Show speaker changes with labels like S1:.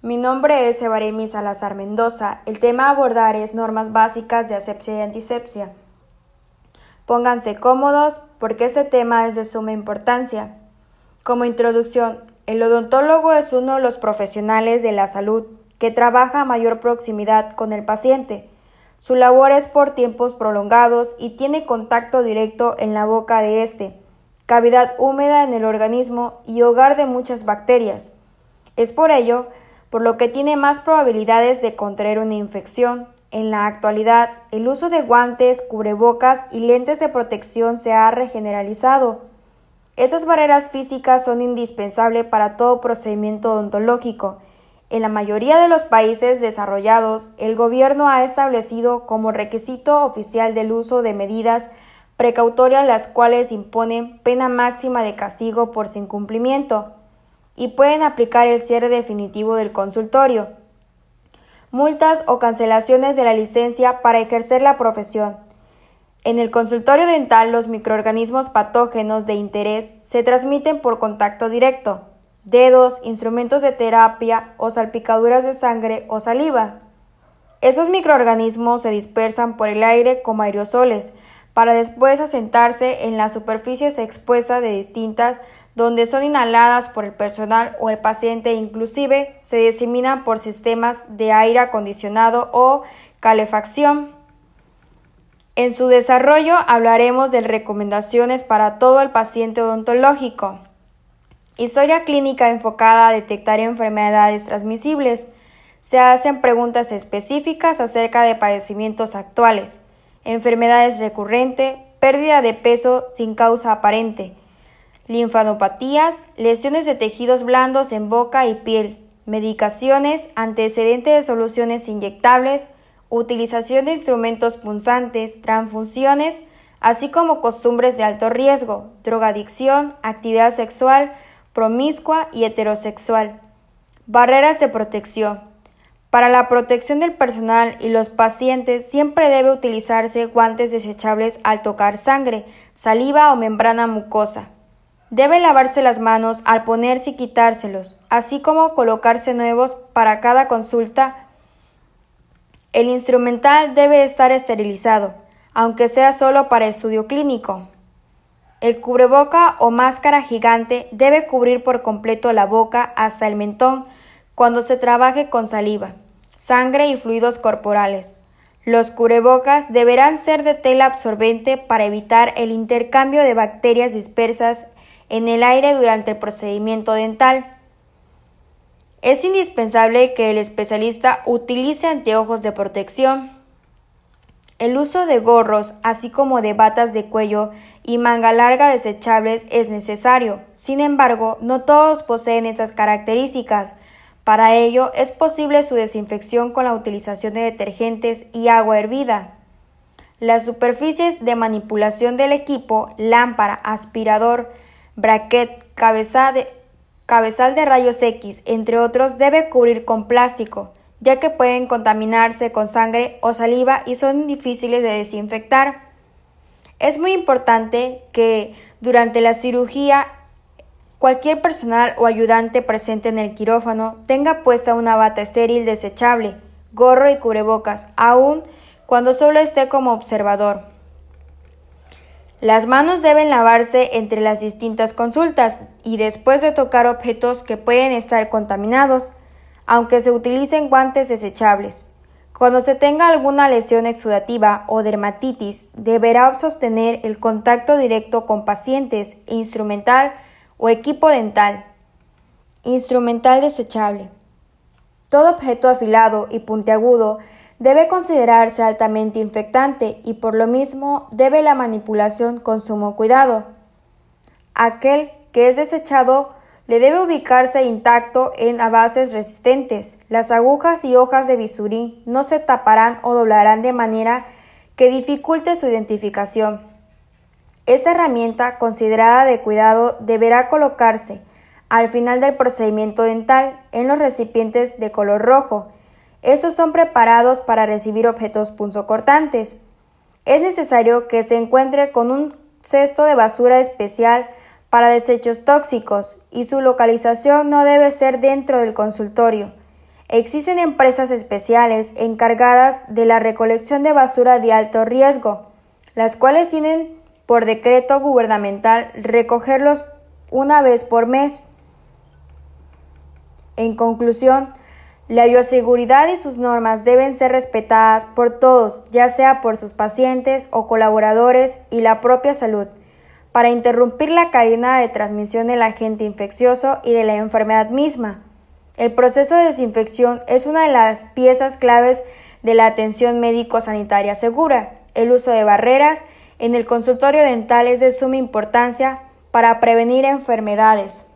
S1: Mi nombre es Evaremi Salazar Mendoza. El tema a abordar es normas básicas de asepsia y antisepsia. Pónganse cómodos porque este tema es de suma importancia. Como introducción, el odontólogo es uno de los profesionales de la salud que trabaja a mayor proximidad con el paciente. Su labor es por tiempos prolongados y tiene contacto directo en la boca de éste, cavidad húmeda en el organismo y hogar de muchas bacterias. Es por ello por lo que tiene más probabilidades de contraer una infección. En la actualidad, el uso de guantes, cubrebocas y lentes de protección se ha regeneralizado. Estas barreras físicas son indispensables para todo procedimiento odontológico. En la mayoría de los países desarrollados, el gobierno ha establecido como requisito oficial del uso de medidas precautorias las cuales imponen pena máxima de castigo por incumplimiento y pueden aplicar el cierre definitivo del consultorio, multas o cancelaciones de la licencia para ejercer la profesión. En el consultorio dental los microorganismos patógenos de interés se transmiten por contacto directo, dedos, instrumentos de terapia o salpicaduras de sangre o saliva. Esos microorganismos se dispersan por el aire como aerosoles para después asentarse en las superficies expuestas de distintas donde son inhaladas por el personal o el paciente inclusive se diseminan por sistemas de aire acondicionado o calefacción. En su desarrollo hablaremos de recomendaciones para todo el paciente odontológico. Historia clínica enfocada a detectar enfermedades transmisibles. Se hacen preguntas específicas acerca de padecimientos actuales, enfermedades recurrentes, pérdida de peso sin causa aparente, linfanopatías, lesiones de tejidos blandos en boca y piel, medicaciones, antecedentes de soluciones inyectables, utilización de instrumentos punzantes, transfusiones, así como costumbres de alto riesgo, drogadicción, actividad sexual, promiscua y heterosexual. Barreras de protección. Para la protección del personal y los pacientes siempre debe utilizarse guantes desechables al tocar sangre, saliva o membrana mucosa. Debe lavarse las manos al ponerse y quitárselos, así como colocarse nuevos para cada consulta. El instrumental debe estar esterilizado, aunque sea solo para estudio clínico. El cubreboca o máscara gigante debe cubrir por completo la boca hasta el mentón cuando se trabaje con saliva, sangre y fluidos corporales. Los cubrebocas deberán ser de tela absorbente para evitar el intercambio de bacterias dispersas en el aire durante el procedimiento dental. Es indispensable que el especialista utilice anteojos de protección. El uso de gorros, así como de batas de cuello y manga larga desechables es necesario. Sin embargo, no todos poseen estas características. Para ello es posible su desinfección con la utilización de detergentes y agua hervida. Las superficies de manipulación del equipo, lámpara, aspirador, bracket, cabezal de, cabezal de rayos X, entre otros, debe cubrir con plástico, ya que pueden contaminarse con sangre o saliva y son difíciles de desinfectar. Es muy importante que durante la cirugía cualquier personal o ayudante presente en el quirófano tenga puesta una bata estéril desechable, gorro y cubrebocas, aun cuando solo esté como observador. Las manos deben lavarse entre las distintas consultas y después de tocar objetos que pueden estar contaminados, aunque se utilicen guantes desechables. Cuando se tenga alguna lesión exudativa o dermatitis, deberá sostener el contacto directo con pacientes, instrumental o equipo dental. Instrumental desechable. Todo objeto afilado y puntiagudo debe considerarse altamente infectante y por lo mismo debe la manipulación con sumo cuidado. Aquel que es desechado le debe ubicarse intacto en bases resistentes. Las agujas y hojas de bisurín no se taparán o doblarán de manera que dificulte su identificación. Esta herramienta considerada de cuidado deberá colocarse al final del procedimiento dental en los recipientes de color rojo estos son preparados para recibir objetos punzocortantes. Es necesario que se encuentre con un cesto de basura especial para desechos tóxicos y su localización no debe ser dentro del consultorio. Existen empresas especiales encargadas de la recolección de basura de alto riesgo, las cuales tienen por decreto gubernamental recogerlos una vez por mes. En conclusión, la bioseguridad y sus normas deben ser respetadas por todos, ya sea por sus pacientes o colaboradores y la propia salud, para interrumpir la cadena de transmisión del agente infeccioso y de la enfermedad misma. El proceso de desinfección es una de las piezas claves de la atención médico-sanitaria segura. El uso de barreras en el consultorio dental es de suma importancia para prevenir enfermedades.